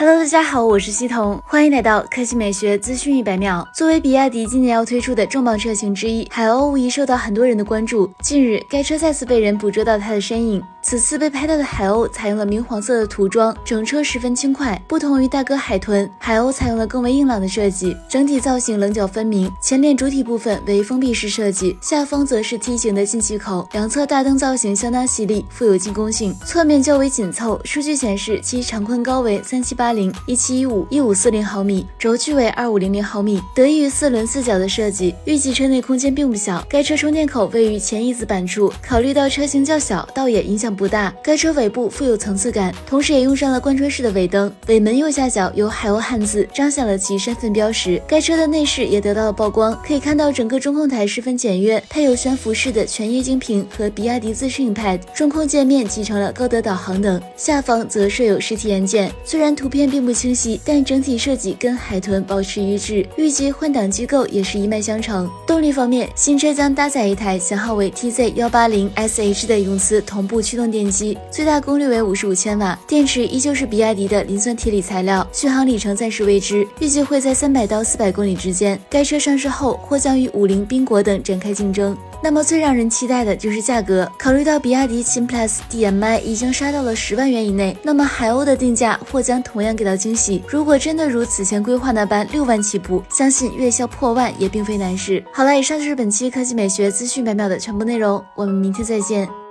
Hello，大家好，我是西彤，欢迎来到科技美学资讯一百秒。作为比亚迪今年要推出的重磅车型之一，海鸥无疑受到很多人的关注。近日，该车再次被人捕捉到它的身影。此次被拍到的海鸥采用了明黄色的涂装，整车十分轻快。不同于大哥海豚，海鸥采用了更为硬朗的设计，整体造型棱角分明。前脸主体部分为封闭式设计，下方则是梯形的进气口。两侧大灯造型相当犀利，富有进攻性。侧面较为紧凑，数据显示其长宽高为三七八零、一七一五、一五四零毫米，轴距为二五零零毫米。得益于四轮四角的设计，预计车内空间并不小。该车充电口位于前翼子板处，考虑到车型较小，倒也影响。不大，该车尾部富有层次感，同时也用上了贯穿式的尾灯，尾门右下角有海鸥汉字，彰显了其身份标识。该车的内饰也得到了曝光，可以看到整个中控台十分简约，配有悬浮式的全液晶屏和比亚迪自适应 Pad，中控界面集成了高德导航等，下方则设有实体按键。虽然图片并不清晰，但整体设计跟海豚保持一致，预计换挡机构也是一脉相承。动力方面，新车将搭载一台型号为 TZ 幺八零 SH 的永磁同步驱动。电机最大功率为五十五千瓦，电池依旧是比亚迪的磷酸铁锂材料，续航里程暂时未知，预计会在三百到四百公里之间。该车上市后或将与五菱、缤果等展开竞争。那么最让人期待的就是价格，考虑到比亚迪秦 PLUS DM-i 已经杀到了十万元以内，那么海鸥的定价或将同样给到惊喜。如果真的如此前规划那般六万起步，相信月销破万也并非难事。好了，以上就是本期科技美学资讯百秒的全部内容，我们明天再见。